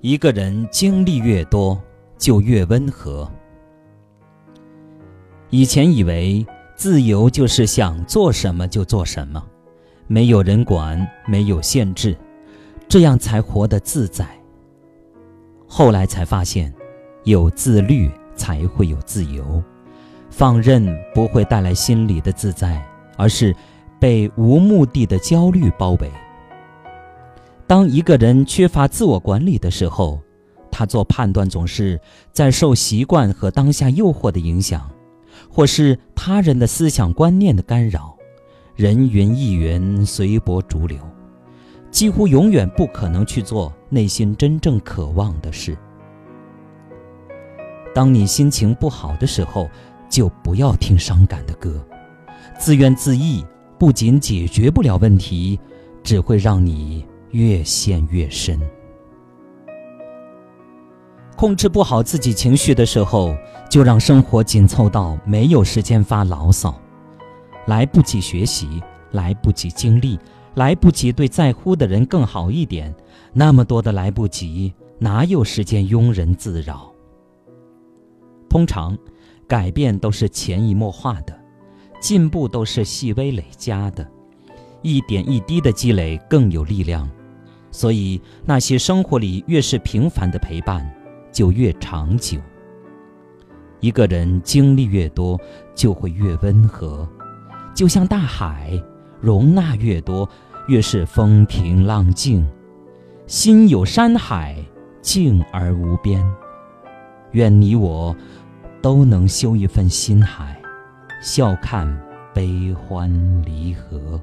一个人经历越多，就越温和。以前以为自由就是想做什么就做什么，没有人管，没有限制，这样才活得自在。后来才发现，有自律才会有自由。放任不会带来心里的自在，而是被无目的的焦虑包围。当一个人缺乏自我管理的时候，他做判断总是在受习惯和当下诱惑的影响，或是他人的思想观念的干扰，人云亦云，随波逐流，几乎永远不可能去做内心真正渴望的事。当你心情不好的时候，就不要听伤感的歌，自怨自艾不仅解决不了问题，只会让你。越陷越深。控制不好自己情绪的时候，就让生活紧凑到没有时间发牢骚，来不及学习，来不及经历，来不及对在乎的人更好一点。那么多的来不及，哪有时间庸人自扰？通常，改变都是潜移默化的，进步都是细微累加的，一点一滴的积累更有力量。所以，那些生活里越是平凡的陪伴，就越长久。一个人经历越多，就会越温和，就像大海，容纳越多，越是风平浪静。心有山海，静而无边。愿你我都能修一份心海，笑看悲欢离合。